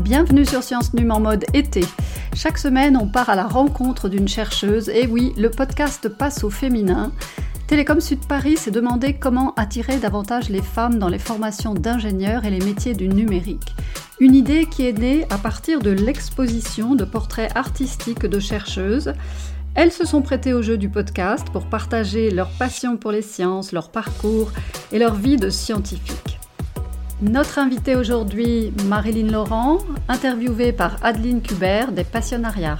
Bienvenue sur Science Num en mode été. Chaque semaine, on part à la rencontre d'une chercheuse. Et oui, le podcast passe au féminin. Télécom Sud Paris s'est demandé comment attirer davantage les femmes dans les formations d'ingénieurs et les métiers du numérique. Une idée qui est née à partir de l'exposition de portraits artistiques de chercheuses. Elles se sont prêtées au jeu du podcast pour partager leur passion pour les sciences, leur parcours et leur vie de scientifique. Notre invitée aujourd'hui, Marilyn Laurent, interviewée par Adeline Kubert des Passionnariats.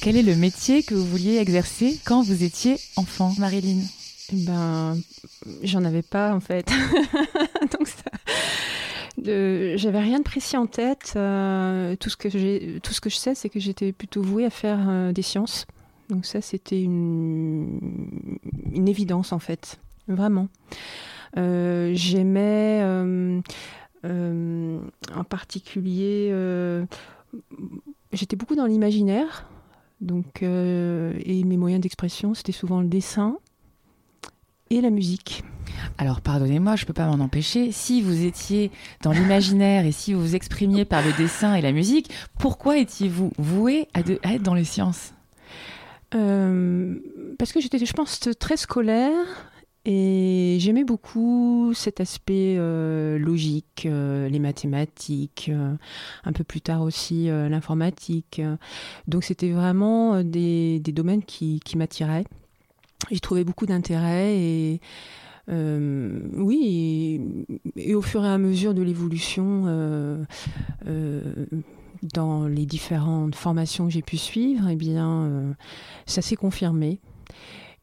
Quel est le métier que vous vouliez exercer quand vous étiez enfant, Marilyn? Ben, j'en avais pas en fait. Donc ça, j'avais rien de précis en tête. Euh, tout ce que j'ai, tout ce que je sais, c'est que j'étais plutôt vouée à faire euh, des sciences. Donc ça, c'était une, évidence en fait, vraiment. Euh, j'aimais en particulier, j'étais beaucoup dans l'imaginaire. Donc, et mes moyens d'expression, c'était souvent le dessin et la musique. Alors pardonnez-moi, je ne peux pas m'en empêcher. Si vous étiez dans l'imaginaire et si vous vous exprimiez par le dessin et la musique, pourquoi étiez-vous voué à, être dans les sciences? euh, Parce que j'étais, je pense, très scolaire et j'aimais beaucoup cet aspect euh, logique, euh, les mathématiques, un peu plus tard aussi l'informatique. Donc c'était vraiment des, domaines qui, m'attiraient. J'y trouvais beaucoup d'intérêt et euh, oui, et, au fur et à mesure de l'évolution euh, euh, dans les différentes formations que j'ai pu suivre, eh bien, ça s'est confirmé.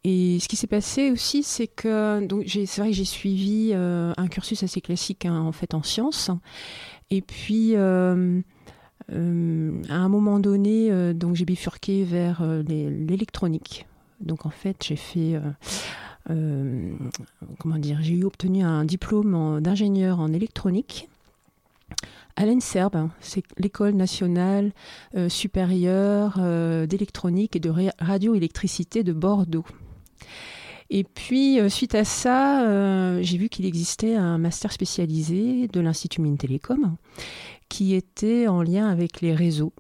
Et ce qui s'est passé aussi, c'est que c'est vrai que j'ai suivi un cursus assez classique hein, en fait en sciences. Et puis à un moment donné, donc j'ai bifurqué vers l'électronique. Donc en fait, j'ai fait euh, comment dire, j'ai eu obtenu un diplôme d'ingénieur en électronique à l'ENSERB, hein. c'est l'école nationale euh, supérieure euh, d'électronique et de radioélectricité de Bordeaux. Et puis, suite à ça, j'ai vu qu'il existait un master spécialisé de l'Institut Mines Télécom qui était en lien avec les réseaux.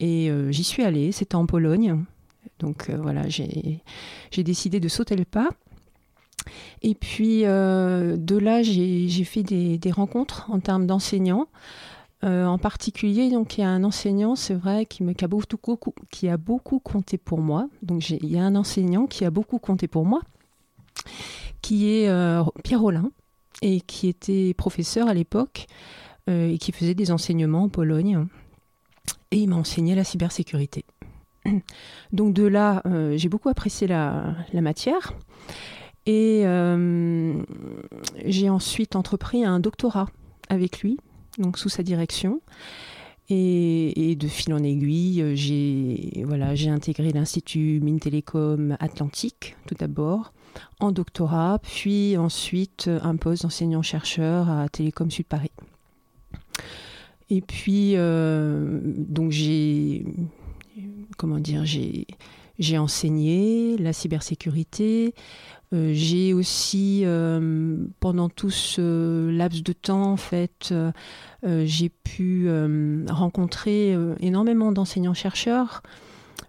Et j'y suis allée, c'était en Pologne. Donc voilà, j'ai décidé de sauter le pas. Et puis euh, de là, j'ai fait des, rencontres en termes d'enseignants. Euh, en particulier, donc il y a un enseignant, c'est vrai, qui, me, a beaucoup, qui a beaucoup compté pour moi. Donc il y a un enseignant qui a beaucoup compté pour moi, qui est euh, Pierre Rollin, et qui était professeur à l'époque, et qui faisait des enseignements en Pologne. Et il m'a enseigné la cybersécurité. Donc de là, j'ai beaucoup apprécié la, matière. Et euh, j'ai ensuite entrepris un doctorat avec lui, donc sous sa direction. Et, de fil en aiguille, j'ai voilà, j'ai intégré l'Institut Mines Télécom Atlantique tout d'abord en doctorat, puis ensuite un poste d'enseignant-chercheur à Télécom Sud Paris. Et puis, euh, donc j'ai, comment dire, j'ai, j'ai enseigné la cybersécurité, euh, j'ai aussi, euh, pendant tout ce laps de temps, en fait, euh, j'ai pu rencontrer énormément d'enseignants-chercheurs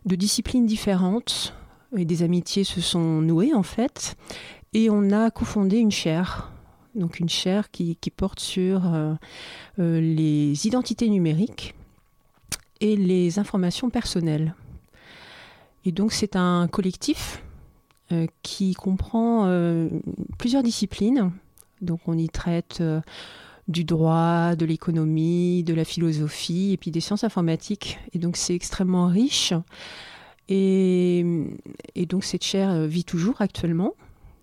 de disciplines différentes et des amitiés se sont nouées, en fait. Et on a cofondé une chaire, donc une chaire qui, qui porte sur les identités numériques et les informations personnelles. Et donc c'est un collectif qui comprend euh, plusieurs disciplines. Donc on y traite euh, du droit, de l'économie, de la philosophie et puis des sciences informatiques. Et donc c'est extrêmement riche. Et, donc cette chaire vit toujours actuellement.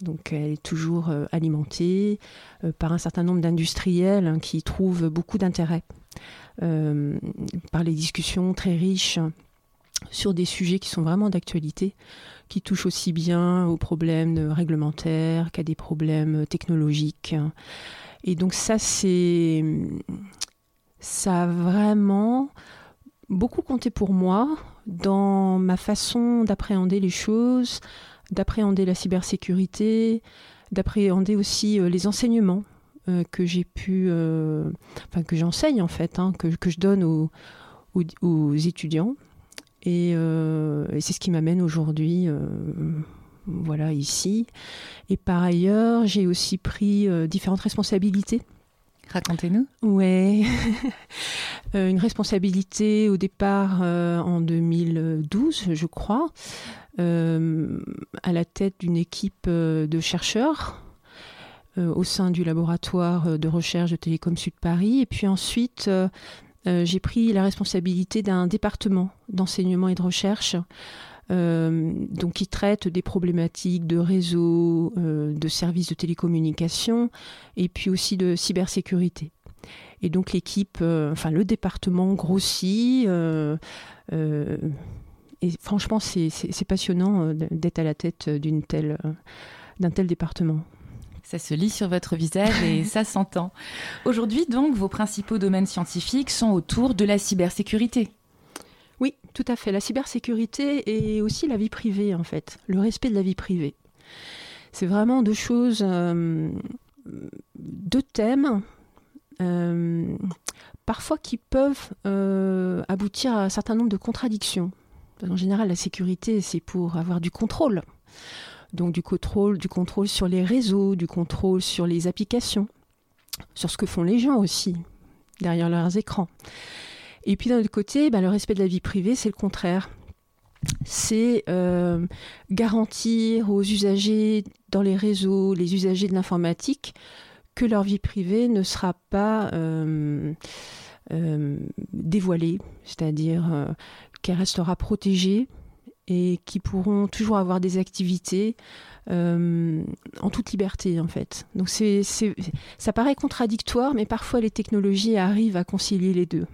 Donc elle est toujours alimentée par un certain nombre d'industriels hein, qui trouvent beaucoup d'intérêt par les discussions très riches sur des sujets qui sont vraiment d'actualité, qui touchent aussi bien aux problèmes réglementaires qu'à des problèmes technologiques. Et donc ça, c'est ça a vraiment beaucoup compté pour moi dans ma façon d'appréhender les choses, d'appréhender la cybersécurité, d'appréhender aussi les enseignements que j'ai pu, enfin que j'enseigne en fait, hein, que, que, je donne aux, aux, étudiants. Et, et c'est ce qui m'amène aujourd'hui voilà, ici. Et par ailleurs, j'ai aussi pris différentes responsabilités Racontez-nous. Ouais, euh, une responsabilité au départ euh, en 2012, je crois, euh, à la tête d'une équipe de chercheurs au sein du laboratoire de recherche de Télécom Sud Paris. Et puis ensuite, j'ai pris la responsabilité d'un département d'enseignement et de recherche euh, donc qui traite des problématiques de réseau, euh, de services de télécommunication et puis aussi de cybersécurité. Et donc l'équipe, euh, enfin le département grossit. et franchement, c'est passionnant d'être à la tête d'une telle, d'un tel département. Ça se lit sur votre visage et ça s'entend. Aujourd'hui, donc, vos principaux domaines scientifiques sont autour de la cybersécurité. Oui, tout à fait. La cybersécurité et aussi la vie privée, en fait, le respect de la vie privée. C'est vraiment deux choses, euh, deux thèmes, euh, parfois qui peuvent euh, aboutir à un certain nombre de contradictions. En général, la sécurité, c'est pour avoir du contrôle. Donc du contrôle, du contrôle sur les réseaux, du contrôle sur les applications, sur ce que font les gens aussi, derrière leurs écrans. Et puis d'un autre côté, bah, le respect de la vie privée, c'est le contraire. C'est euh, garantir aux usagers dans les réseaux, les usagers de l'informatique, que leur vie privée ne sera pas euh, euh, dévoilée, c'est-à-dire qu'elle restera protégée et qui pourront toujours avoir des activités en toute liberté en fait. Donc c'est, ça paraît contradictoire, mais parfois les technologies arrivent à concilier les deux.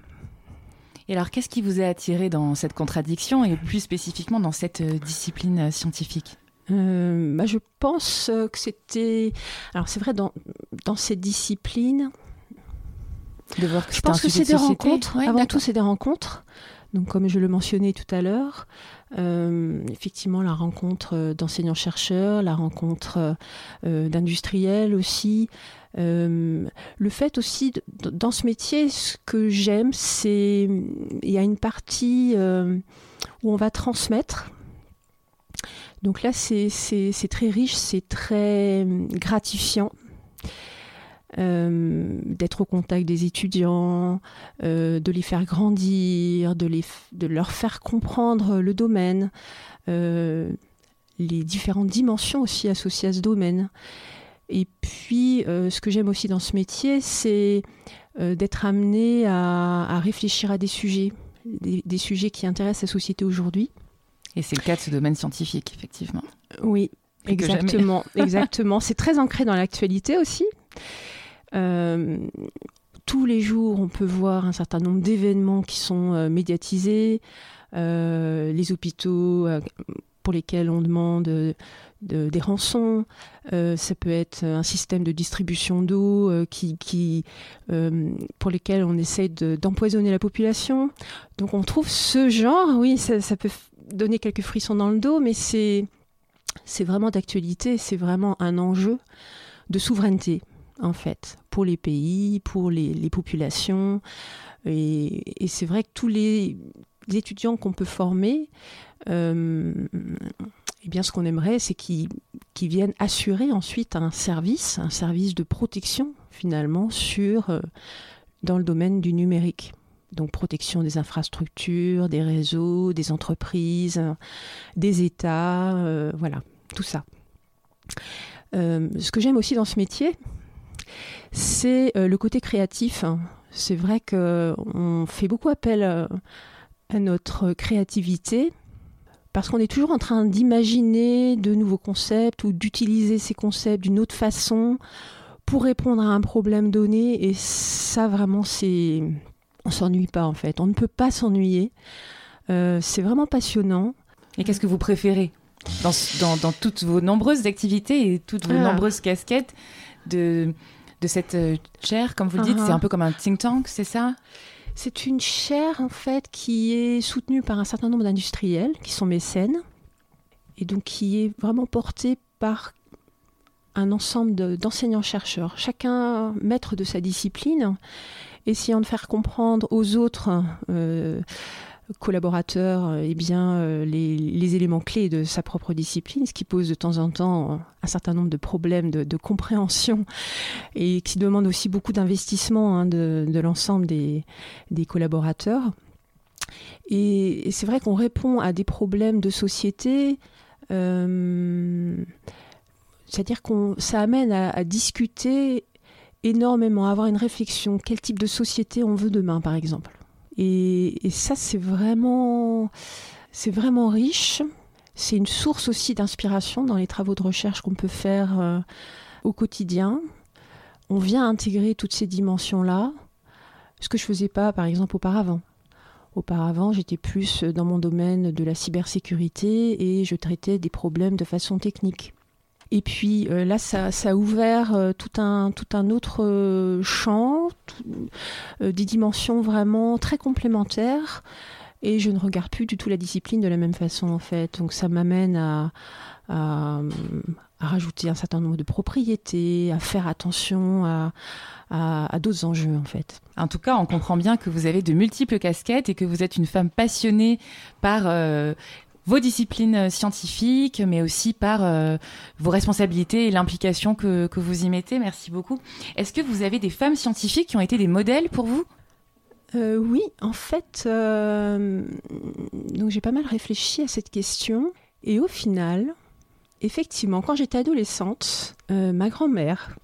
Et alors, qu'est-ce qui vous a attiré dans cette contradiction et plus spécifiquement dans cette euh, discipline euh, scientifique? Euh, bah, Je pense que c'était. Alors, c'est vrai, dans, dans cette discipline. De voir que je pense que c'est des rencontres. Avant tout, c'est des rencontres. Donc, comme je le mentionnais tout à l'heure, effectivement, la rencontre d'enseignants-chercheurs, la rencontre d'industriels aussi, euh, le fait aussi, dans ce métier, ce que j'aime, c'est il y a une partie euh, où on va transmettre. Donc là, c'est très riche, c'est très gratifiant. Euh, d'être au contact des étudiants, de les faire grandir, de, les, de leur faire comprendre le domaine, les différentes dimensions aussi associées à ce domaine. Et puis, euh, ce que j'aime aussi dans ce métier, c'est euh, d'être amené à, réfléchir à des sujets, des, sujets qui intéressent la société aujourd'hui. Et c'est le cas de ce domaine scientifique, effectivement. Oui, exactement. exactement. C'est très ancré dans l'actualité aussi. Euh, tous les jours, on peut voir un certain nombre d'événements qui sont médiatisés. les hôpitaux pour lesquels on demande des rançons, euh, ça peut être un système de distribution d'eau euh, qui, euh, pour lesquels on essaie d'empoisonner la population. Donc on trouve ce genre, oui, ça, peut donner quelques frissons dans le dos, mais c'est vraiment d'actualité, c'est vraiment un enjeu de souveraineté en fait, pour les pays, pour les, populations. Et, c'est vrai que tous les étudiants qu'on peut former, eh bien, ce qu'on aimerait, c'est qu'ils viennent assurer ensuite un service, un service de protection finalement sur, euh, dans le domaine du numérique. Donc protection des infrastructures, des réseaux, des entreprises, des États, euh, voilà, tout ça. Euh, ce que j'aime aussi dans ce métier, c'est le côté créatif. C'est vrai qu'on fait beaucoup appel à notre créativité parce qu'on est toujours en train d'imaginer de nouveaux concepts ou d'utiliser ces concepts d'une autre façon pour répondre à un problème donné. Et ça, vraiment, c'est. On s'ennuie pas, en fait. On ne peut pas s'ennuyer. Euh, c'est vraiment passionnant. Et qu'est-ce que vous préférez dans, dans, toutes vos nombreuses activités et toutes vos ah. nombreuses casquettes de, de cette euh, chaire, comme vous le dites C'est uh-huh. un peu comme un think tank, c'est ça? C'est une chaire en fait qui est soutenue par un certain nombre d'industriels qui sont mécènes et donc qui est vraiment porté par un ensemble d'enseignants-chercheurs, chacun maître de sa discipline, essayant de faire comprendre aux autres euh, collaborateurs eh bien, euh, les, éléments clés de sa propre discipline, ce qui pose de temps en temps un certain nombre de problèmes de, compréhension et qui demande aussi beaucoup d'investissement hein, de, l'ensemble des, collaborateurs. Et, c'est vrai qu'on répond à des problèmes de société. Euh, c'est-à-dire que ça amène à, discuter énormément, à avoir une réflexion. Quel type de société on veut demain, par exemple? Et, ça, c'est vraiment, c'est vraiment riche. C'est une source aussi d'inspiration dans les travaux de recherche qu'on peut faire euh, au quotidien. On vient intégrer toutes ces dimensions-là, ce que je faisais pas, par exemple, auparavant. Auparavant, j'étais plus dans mon domaine de la cybersécurité et je traitais des problèmes de façon technique. Et puis euh, là, ça, a ouvert euh, tout, un, tout un autre euh, champ, des dimensions vraiment très complémentaires. Et je ne regarde plus du tout la discipline de la même façon, en fait. Donc ça m'amène à, rajouter un certain nombre de propriétés, à faire attention à, à, d'autres enjeux en fait. En tout cas, on comprend bien que vous avez de multiples casquettes et que vous êtes une femme passionnée par vos disciplines euh, scientifiques, mais aussi par euh, vos responsabilités et l'implication que, vous y mettez. Merci beaucoup. Est-ce que vous avez des femmes scientifiques qui ont été des modèles pour vous? Euh, Oui, en fait, j'ai pas mal réfléchi à cette question. Et au final, effectivement, quand j'étais adolescente, ma grand-mère,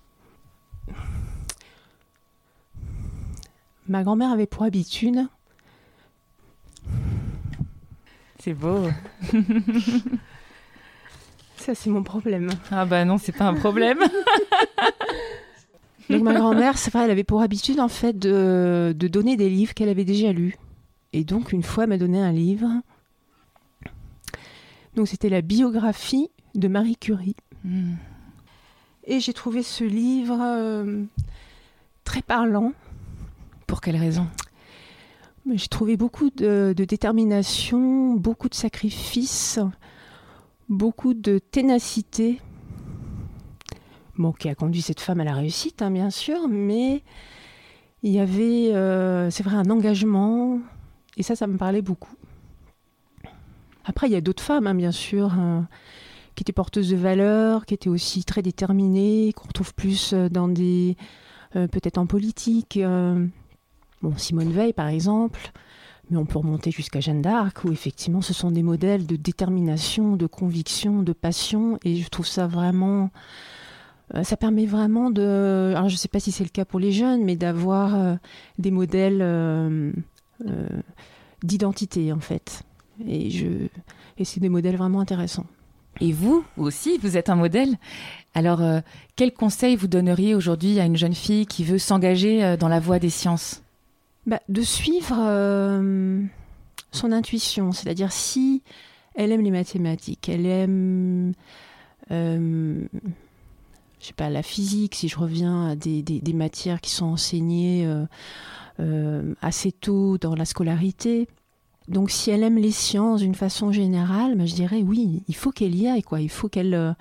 ma grand-mère avait pour habitude c'est beau. Ça, c'est mon problème. Ah bah non, c'est pas un problème. Donc ma grand-mère, c'est vrai, elle avait pour habitude en fait de, donner des livres qu'elle avait déjà lus. Et donc une fois, elle m'a donné un livre. Donc c'était la biographie de Marie Curie. Hmm. Et j'ai trouvé ce livre euh, très parlant. Pour quelle raison? J'ai trouvé beaucoup de, détermination, beaucoup de sacrifices, beaucoup de ténacité. Bon, qui a conduit cette femme à la réussite, hein, bien sûr, mais il y avait, euh, c'est vrai, un engagement, et ça, ça me parlait beaucoup. Après, il y a d'autres femmes, hein, bien sûr, hein, qui étaient porteuses de valeurs, qui étaient aussi très déterminées, qu'on retrouve plus euh, dans des, euh, peut-être en politique. Simone Veil, par exemple, mais on peut remonter jusqu'à Jeanne d'Arc, où effectivement ce sont des modèles de détermination, de conviction, de passion, et je trouve ça vraiment... Euh, ça permet vraiment de... Alors je ne sais pas si c'est le cas pour les jeunes, mais d'avoir euh, des modèles euh, d'identité, en fait. Et, je... et c'est des modèles vraiment intéressants. Et vous aussi, vous êtes un modèle. Alors, quel conseil vous donneriez aujourd'hui à une jeune fille qui veut s'engager dans la voie des sciences? Bah, De suivre euh, son intuition, c'est-à-dire si elle aime les mathématiques, elle aime, euh, je sais pas, la physique, si je reviens à des, des, matières qui sont enseignées euh, assez tôt dans la scolarité. Donc si elle aime les sciences d'une façon générale, bah, je dirais oui, il faut qu'elle y aille, quoi. Il faut qu'elle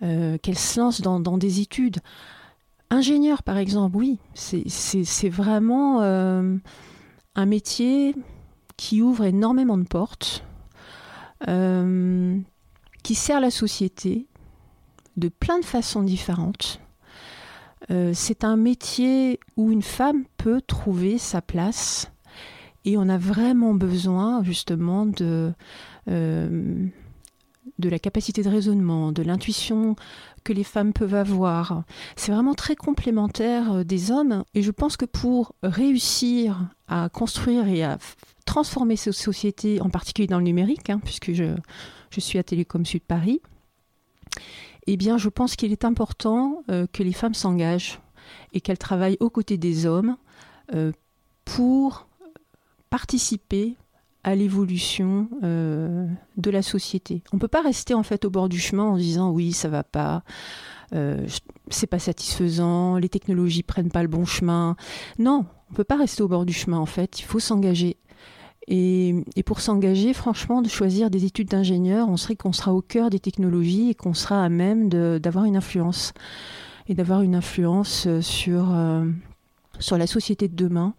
se lance dans, dans des études. Ingénieur, par exemple, oui, c'est vraiment euh, un métier qui ouvre énormément de portes, euh, qui sert la société de plein de façons différentes. Euh, c'est un métier où une femme peut trouver sa place et on a vraiment besoin justement de, de la capacité de raisonnement, de l'intuition que les femmes peuvent avoir. C'est vraiment très complémentaire euh, des hommes et je pense que pour réussir à construire et à transformer ces sociétés, en particulier dans le numérique, hein, puisque je, suis à Télécom Sud Paris, eh bien je pense qu'il est important euh, que les femmes s'engagent et qu'elles travaillent aux côtés des hommes euh, pour participer à l'évolution euh, de la société. On ne peut pas rester en fait au bord du chemin en disant oui ça va pas, euh, c'est pas satisfaisant, les technologies prennent pas le bon chemin. Non, on peut pas rester au bord du chemin en fait. Il faut s'engager Et, pour s'engager, franchement, de choisir des études d'ingénieur, on serait qu'on sera au cœur des technologies et qu'on sera à même d'avoir une influence. Et d'avoir une influence sur, sur la société de demain.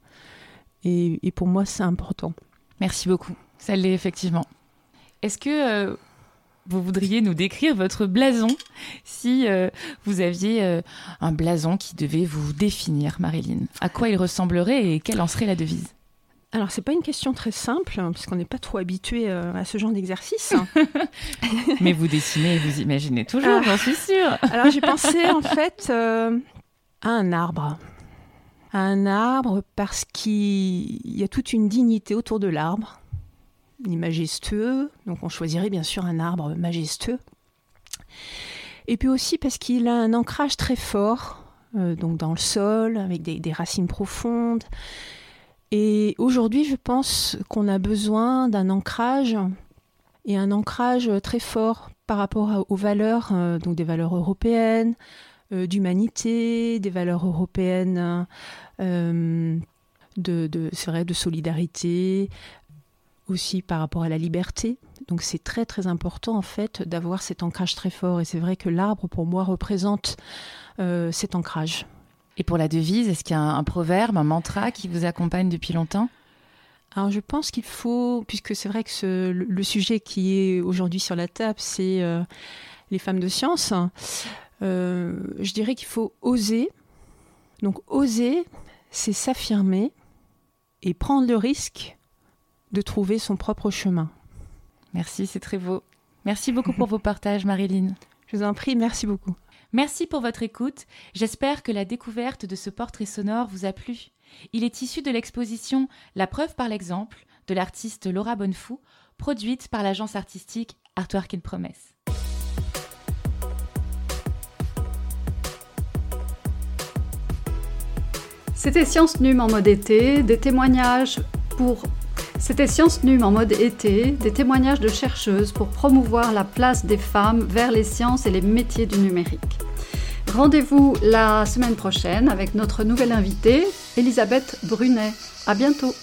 Et, et pour moi, c'est important. Merci beaucoup. Ça l'est effectivement. Est-ce que vous voudriez nous décrire votre blason si euh, vous aviez euh, un blason qui devait vous définir, Marilyn? À quoi il ressemblerait et quelle en serait la devise? Alors, c'est pas une question très simple, hein, puisqu'on n'est pas trop habitué euh, à ce genre d'exercice. Mais vous dessinez et vous imaginez toujours, j'en suis sûre. Alors, j'ai pensé en fait à un arbre. Un arbre parce qu'il y a toute une dignité autour de l'arbre majestueux, donc on choisirait bien sûr un arbre majestueux. Et puis aussi parce qu'il a un ancrage très fort, euh, donc dans le sol, avec des, racines profondes. Et aujourd'hui, je pense qu'on a besoin d'un ancrage et un ancrage très fort par rapport aux valeurs, euh, donc des valeurs européennes, d'humanité, des valeurs européennes de, de, vrai, de solidarité, aussi par rapport à la liberté. Donc c'est très très important en fait d'avoir cet ancrage très fort. Et c'est vrai que l'arbre pour moi représente euh, cet ancrage. Et pour la devise, est-ce qu'il y a un, proverbe, un mantra qui vous accompagne depuis longtemps? Alors je pense qu'il faut, puisque c'est vrai que le, sujet qui est aujourd'hui sur la table, c'est euh, les femmes de science, euh, je dirais qu'il faut oser. Donc oser, c'est s'affirmer et prendre le risque de trouver son propre chemin. Merci, c'est très beau. Merci beaucoup pour vos partages, Marilyn. Je vous en prie, merci beaucoup. Merci pour votre écoute. J'espère que la découverte de ce portrait sonore vous a plu. Il est issu de l'exposition La preuve par l'exemple de l'artiste Laura Bonnefou, produite par l'agence artistique Artwork in Promesse. C'était Science Num en mode été, des témoignages pour c'était Science Num en mode été, des témoignages de chercheuses pour promouvoir la place des femmes vers les sciences et les métiers du numérique. Rendez-vous la semaine prochaine avec notre nouvelle invitée, Elisabeth Brunet. À bientôt!